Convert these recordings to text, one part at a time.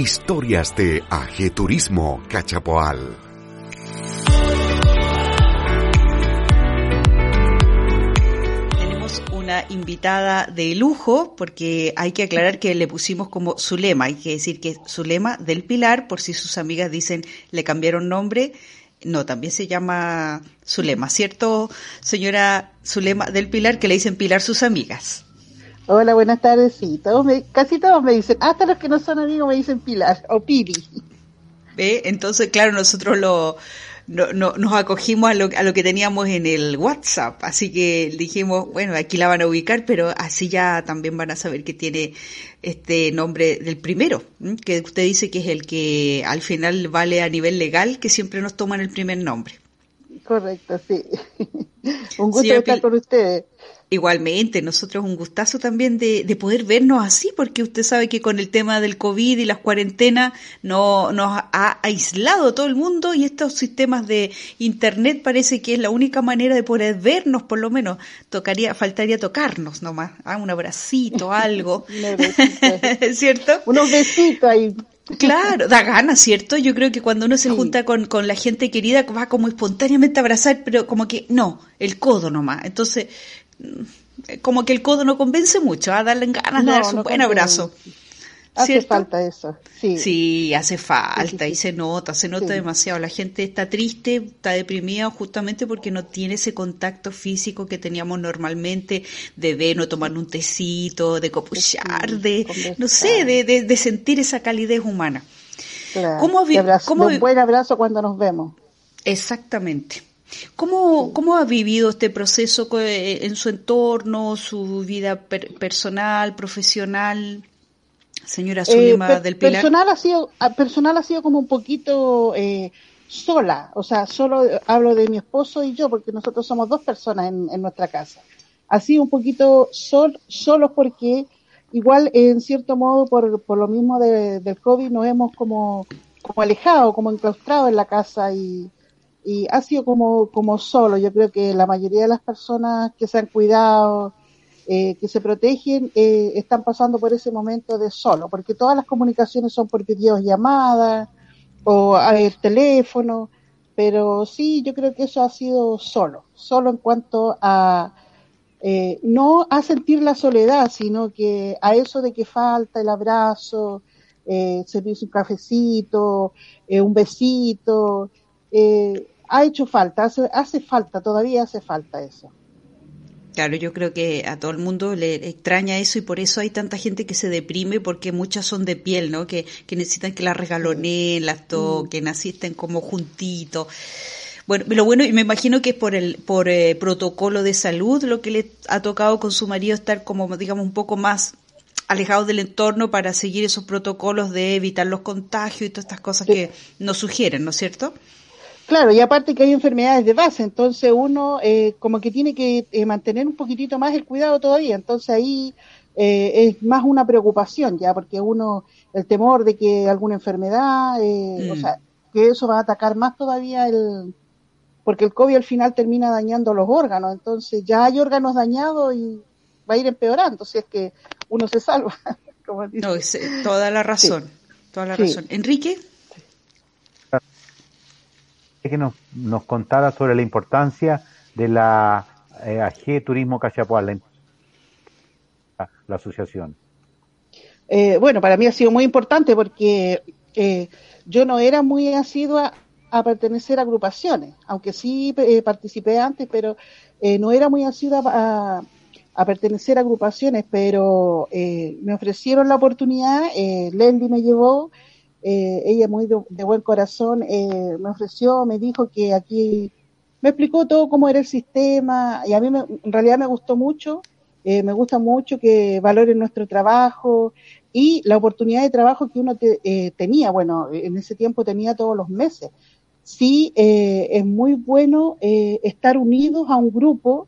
Historias de Ajeturismo Cachapoal. Tenemos una invitada de lujo porque hay que aclarar que le pusimos como Zulema, hay que decir que Zulema del Pilar, por si sus amigas dicen le cambiaron nombre. No, también se llama Zulema, ¿cierto, señora Zulema del Pilar, que le dicen Pilar sus amigas? Hola, buenas tardes. Sí, todos me, casi todos me dicen, hasta los que no son amigos me dicen Pilar o Piri. ¿Ve? Entonces, claro, nosotros lo, no, no, nos acogimos a lo, a lo que teníamos en el WhatsApp, así que dijimos, bueno, aquí la van a ubicar, pero así ya también van a saber que tiene este nombre del primero, que usted dice que es el que al final vale a nivel legal, que siempre nos toman el primer nombre. Correcto, sí. Un gusto estar con ustedes. Igualmente, nosotros un gustazo también de, de, poder vernos así, porque usted sabe que con el tema del COVID y las cuarentenas no, nos ha aislado todo el mundo y estos sistemas de Internet parece que es la única manera de poder vernos, por lo menos. Tocaría, faltaría tocarnos nomás, ¿ah? un abracito, algo. ¿Cierto? Unos besitos ahí. Claro, da ganas, ¿cierto? Yo creo que cuando uno se junta con, con la gente querida va como espontáneamente a abrazar, pero como que no, el codo nomás. Entonces, como que el codo no convence mucho, a darle ganas de darse un buen abrazo. Hace falta eso, sí. Sí, hace falta y se nota, se nota demasiado. La gente está triste, está deprimida justamente porque no tiene ese contacto físico que teníamos normalmente de ver, tomar un tecito, de copuchar, de, no sé, de, de, de, sentir esa calidez humana. Claro, ¿Cómo, abrazo, ¿cómo, un buen abrazo cuando nos vemos. Exactamente. ¿Cómo, ¿Cómo ha vivido este proceso en su entorno, su vida per personal, profesional, señora Zulema eh, per del Pilar? Personal ha sido, personal ha sido como un poquito eh, sola, o sea, solo hablo de mi esposo y yo, porque nosotros somos dos personas en, en nuestra casa. Ha sido un poquito sol, solos porque igual en cierto modo por, por lo mismo de, del COVID nos hemos como, como alejado, como enclaustrado en la casa y y ha sido como, como solo. Yo creo que la mayoría de las personas que se han cuidado, eh, que se protegen, eh, están pasando por ese momento de solo, porque todas las comunicaciones son por videollamadas o el teléfono, pero sí, yo creo que eso ha sido solo, solo en cuanto a eh, no a sentir la soledad, sino que a eso de que falta el abrazo, eh, servirse un cafecito, eh, un besito, eh, ha hecho falta, hace, hace falta, todavía hace falta eso. Claro, yo creo que a todo el mundo le extraña eso y por eso hay tanta gente que se deprime porque muchas son de piel, ¿no? Que, que necesitan que las regaloneen, las toquen, así estén como juntitos. Bueno, lo bueno, y me imagino que es por el por eh, protocolo de salud lo que le ha tocado con su marido estar como, digamos, un poco más alejados del entorno para seguir esos protocolos de evitar los contagios y todas estas cosas sí. que nos sugieren, ¿no es cierto? Claro, y aparte que hay enfermedades de base, entonces uno eh, como que tiene que eh, mantener un poquitito más el cuidado todavía, entonces ahí eh, es más una preocupación ya, porque uno, el temor de que alguna enfermedad, mm. o sea, que eso va a atacar más todavía el, porque el COVID al final termina dañando los órganos, entonces ya hay órganos dañados y va a ir empeorando, si es que uno se salva. Como dice. No, es, toda la razón, sí. toda la sí. razón. Enrique que nos, contara sobre la importancia de la eh, AG Turismo Cachapoal, la, la asociación. Eh, bueno, para mí ha sido muy importante porque eh, yo no era muy asidua a pertenecer a agrupaciones, aunque sí eh, participé antes, pero eh, no era muy asidua a, pertenecer a agrupaciones, pero eh, me ofrecieron la oportunidad, Lendy me llevó, eh, ella muy de, buen corazón eh, me ofreció, me dijo que aquí me explicó todo cómo era el sistema y a mí me, en realidad me gustó mucho eh, me gusta mucho que valoren nuestro trabajo y la oportunidad de trabajo que uno eh, tenía, bueno, en ese tiempo tenía todos los meses. Sí, eh, es muy bueno estar unidos a un grupo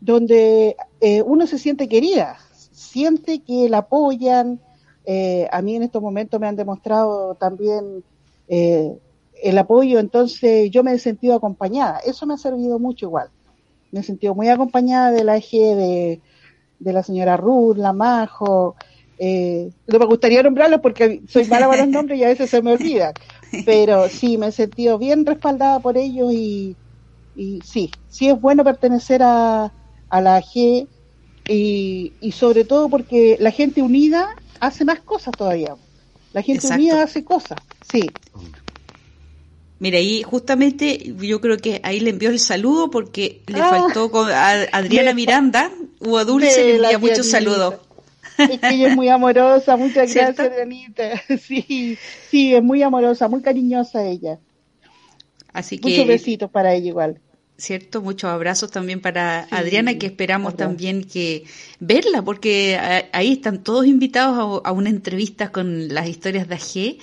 donde uno se siente querida, siente que la apoyan. A mí en estos momentos me han demostrado también el apoyo, entonces yo me he sentido acompañada. Eso me ha servido mucho igual. Me he sentido muy acompañada de la eje de, de la señora Ruth, la Majo. Eh, no me gustaría nombrarlos porque soy mala para los nombres y a veces se me olvida. Pero sí, me he sentido bien respaldada por ellos y, y sí, sí es bueno pertenecer a, a la AG y, y, sobre todo porque la gente unida hace más cosas todavía. La gente unida hace cosas, sí. Mira, ahí justamente yo creo que ahí le envió el saludo porque le ah. faltó con Adriana Miranda o a Dulce le envía muchos saludos. Es que ella es muy amorosa, muchas gracias, Adrianita. Sí, sí, es muy amorosa, muy cariñosa ella. Así que. Muchos besitos para ella igual. Cierto, muchos abrazos también para Adriana, que esperamos también que verla, porque ahí están todos invitados a, a, una entrevista con las historias de AG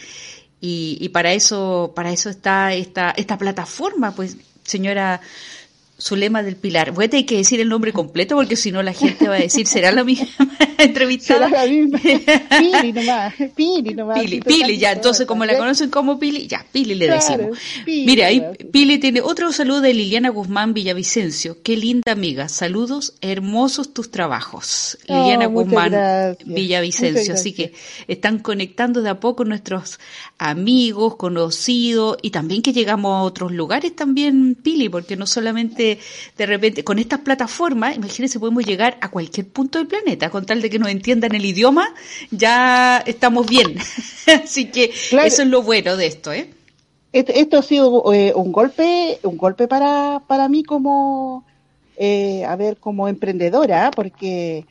y, y para eso, para eso está esta, esta plataforma, pues, señora Zulema del Pilar. Voy a tener que decir el nombre completo porque si no la gente va a decir, ¿será la misma entrevistada? ¿Será la misma? Pili nomás, Pili nomás. Pili, Pili, ya, entonces como la conocen como Pili, ya, Pili le decimos. Mira, ahí Pili tiene otro saludo de Liliana Guzmán Villavicencio. Qué linda amiga. Saludos, hermosos tus trabajos. Liliana Guzmán Villavicencio. Así que están conectando de a poco nuestros amigos, conocidos y también que llegamos a otros lugares también, Pili, porque no solamente de repente, con estas plataformas, imagínense, podemos llegar a cualquier punto del planeta, con tal de que nos entiendan el idioma, ya estamos bien. Así que eso es lo bueno de esto, ¿eh? Esto, ha sido eh, un golpe, un golpe para, para mí como, eh, a ver, como emprendedora, porque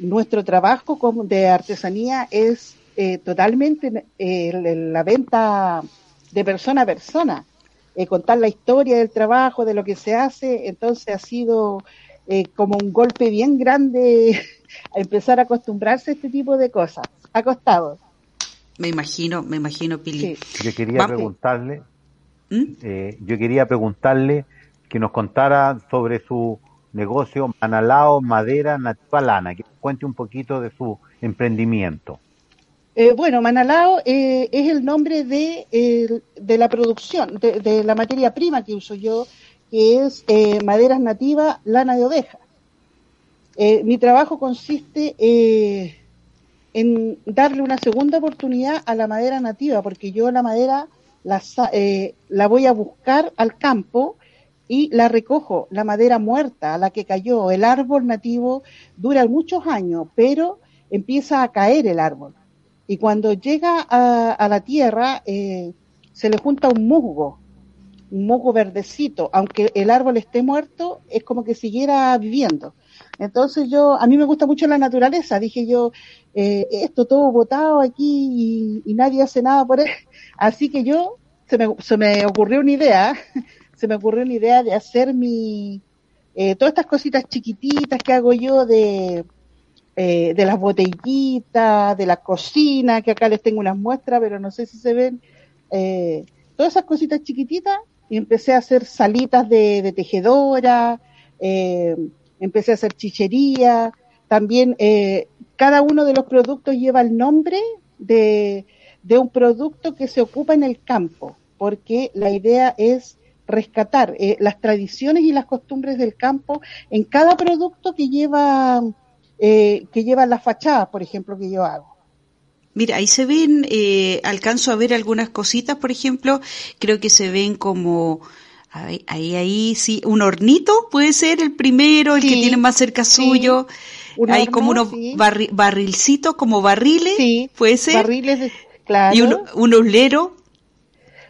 nuestro trabajo como de artesanía es eh, totalmente la venta de persona a persona. Eh, contar la historia del trabajo, de lo que se hace, entonces ha sido eh, como un golpe bien grande a empezar a acostumbrarse a este tipo de cosas. Ha costado. Me imagino, me imagino, Pili. Yo quería preguntarle, ¿Mm? eh, yo quería preguntarle que nos contara sobre su negocio Manalao Madera Nativa Lana, que cuente un poquito de su emprendimiento. Eh, bueno, Manalao eh, es el nombre de, de la producción, de, la materia prima que uso yo, que es eh, maderas nativas, lana de oveja. mi trabajo consiste en darle una segunda oportunidad a la madera nativa, porque yo la madera la, la voy a buscar al campo y la recojo, la madera muerta, la que cayó. El árbol nativo dura muchos años, pero empieza a caer el árbol y cuando llega a, la tierra eh, se le junta un musgo, un musgo verdecito, aunque el árbol esté muerto, es como que siguiera viviendo. Entonces yo, a mí me gusta mucho la naturaleza, dije yo, eh, esto todo botado aquí y, nadie hace nada por él. Así que yo, se me, se me ocurrió una idea, se me ocurrió una idea de hacer mi, eh, todas estas cositas chiquititas que hago yo de, eh, de las botellitas, de la cocina, que acá les tengo unas muestras, pero no sé si se ven, eh, todas esas cositas chiquititas, y empecé a hacer salitas de, tejedora, eh, empecé a hacer chichería, también cada uno de los productos lleva el nombre de, de un producto que se ocupa en el campo, porque la idea es rescatar las tradiciones y las costumbres del campo en cada producto que lleva eh, que llevan las fachadas, por ejemplo, que yo hago. Mira, ahí se ven, eh, alcanzo a ver algunas cositas, por ejemplo, creo que se ven como, ahí, ahí, sí, un hornito puede ser el primero, el que tiene más cerca suyo. hay como unos barrilcitos, como barriles, puede ser. Barriles, claro. Y un, un uslero.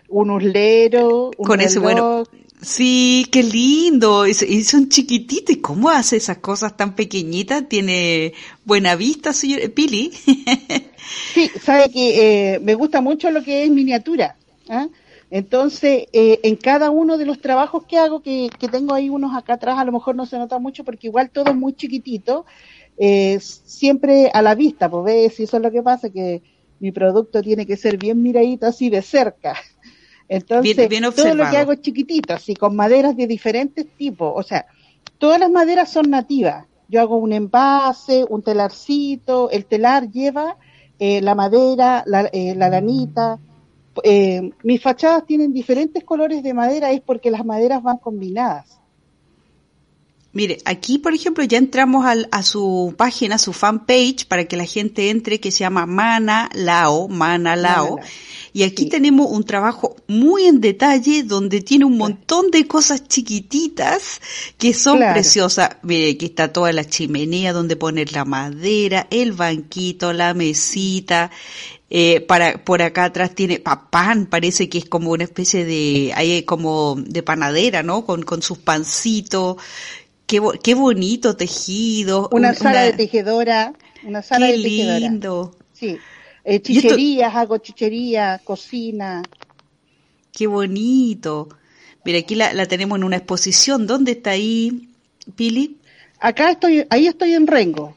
Un uslero. Con ese, bueno, Sí, qué lindo. Y son chiquititos. ¿Y cómo hace esas cosas tan pequeñitas? Tiene buena vista, señor Pili. sí, sabe que eh, me gusta mucho lo que es miniatura. ¿ah? Entonces, eh, en cada uno de los trabajos que hago, que, que, tengo ahí unos acá atrás, a lo mejor no se nota mucho porque igual todo es muy chiquitito, eh, siempre a la vista, pues ves, eso es lo que pasa, que mi producto tiene que ser bien miradito así de cerca. Entonces, todo lo que hago es chiquitito, así con maderas de diferentes tipos. O sea, todas las maderas son nativas. Yo hago un envase, un telarcito, el telar lleva eh, la madera, la, eh, la lanita. Eh, mis fachadas tienen diferentes colores de madera, es porque las maderas van combinadas. Mire, aquí por ejemplo ya entramos al, a su página, a su fanpage, para que la gente entre, que se llama Mana Lao, Mana Lao. Y aquí tenemos un trabajo muy en detalle donde tiene un montón de cosas chiquititas que son preciosas. Mire, aquí está toda la chimenea donde poner la madera, el banquito, la mesita. Eh, para por acá atrás tiene pan, parece que es como una especie de, hay como de panadera, ¿no? Con, con sus pancitos. Qué, qué bonito tejido. Una, sala de tejedora, una sala de tejedora. lindo. Sí. Eh, chicherías, hago chicherías, cocina. Qué bonito. Mira, aquí la, tenemos en una exposición. ¿Dónde está ahí, Pili? Acá estoy, ahí estoy en Rengo.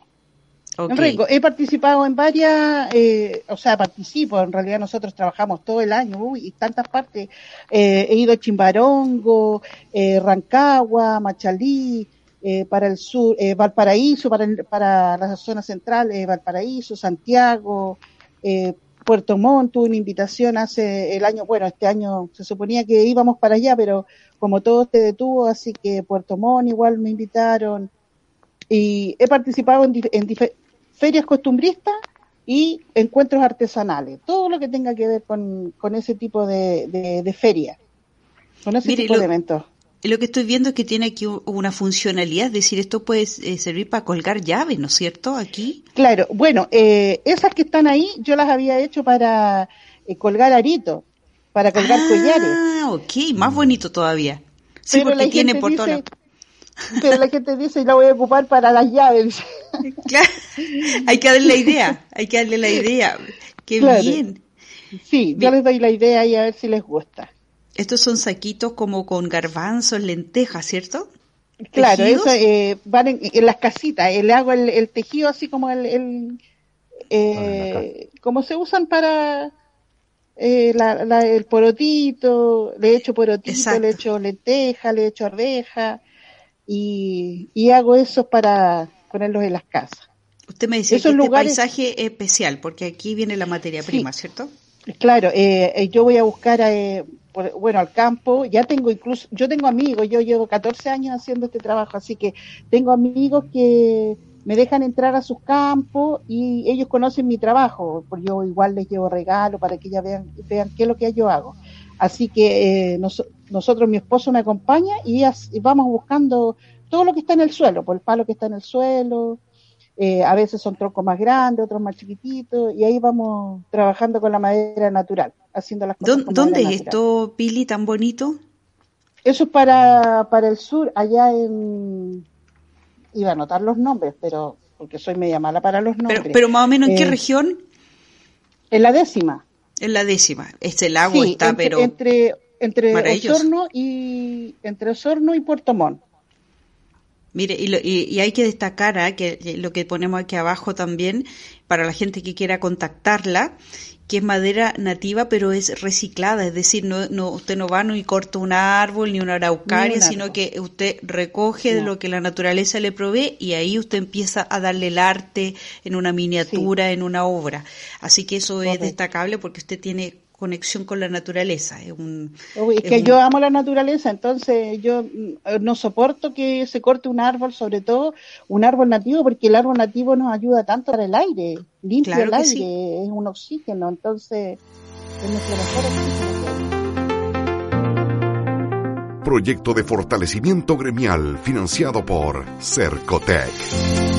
En Rengo. He participado en varias, eh, o sea, participo, en realidad nosotros trabajamos todo el año, uy, y tantas partes. Eh, he ido a Chimbarongo, eh, Rancagua, Machalí, eh, para el sur, eh, Valparaíso, para, para la zona central, eh, Valparaíso, Santiago, eh, Puerto Montt tuve una invitación hace el año, bueno, este año se suponía que íbamos para allá, pero como todo se detuvo, así que Puerto Montt igual me invitaron. Y he participado en, ferias costumbristas y encuentros artesanales, todo lo que tenga que ver con, ese tipo de, de, feria, con ese tipo de eventos. Lo que estoy viendo es que tiene aquí una funcionalidad, es decir, esto puede eh, servir para colgar llaves, ¿no es cierto? Aquí. Claro, bueno, eh, esas que están ahí yo las había hecho para eh, colgar aritos, para colgar collares. Ah, ok, más bonito todavía. Sí, pero porque tiene por dice, Pero la gente dice, la voy a ocupar para las llaves. Claro, hay que darle la idea, hay que darle la idea. Qué bien. Sí, yo les doy la idea y a ver si les gusta. Estos son saquitos como con garbanzos, lentejas, ¿cierto? Claro, eso eh, van en, las casitas. Eh, le hago el, tejido así como el, eh, como se usan para el porotito. Le echo porotito, le echo lenteja, le echo arveja y, hago eso para ponerlos en las casas. Usted me dice que este paisaje especial porque aquí viene la materia prima, ¿cierto? Claro, yo voy a buscar bueno, al campo, ya tengo incluso, yo tengo amigos, yo llevo 14 años haciendo este trabajo, así que tengo amigos que me dejan entrar a sus campos y ellos conocen mi trabajo, porque yo igual les llevo regalo para que ellos vean, vean qué es lo que yo hago. Así que eh, nosotros, mi esposo me acompaña y, y vamos buscando todo lo que está en el suelo, por el palo que está en el suelo, eh, a veces son troncos más grandes, otros más chiquititos, y ahí vamos trabajando con la madera natural, haciendo las cosas. ¿Dónde es esto, Pili, tan bonito? Eso es para, para el sur, allá en... Iba a anotar los nombres, pero porque soy media mala para los nombres. Pero, más o menos, ¿en qué eh, región? En la décima. En la décima. Este lago está, entre, pero... Entre, entre Osorno y, entre Osorno y Puerto Montt. Mire, y, hay que destacar ¿ah? que lo que ponemos aquí abajo también, para la gente que quiera contactarla, que es madera nativa, pero es reciclada, es decir, no, no usted no va y corta un árbol ni una araucaria, sino que usted recoge lo que la naturaleza le provee y ahí usted empieza a darle el arte en una miniatura, en una obra. Así que eso es destacable porque usted tiene conexión con la naturaleza. Es, un, es que yo amo la naturaleza, entonces yo mm, no soporto que se corte un árbol, sobre todo un árbol nativo, porque el árbol nativo nos ayuda tanto para el aire, limpia el aire, es un oxígeno, entonces es nuestro mejor Proyecto de fortalecimiento gremial financiado por Cercotec.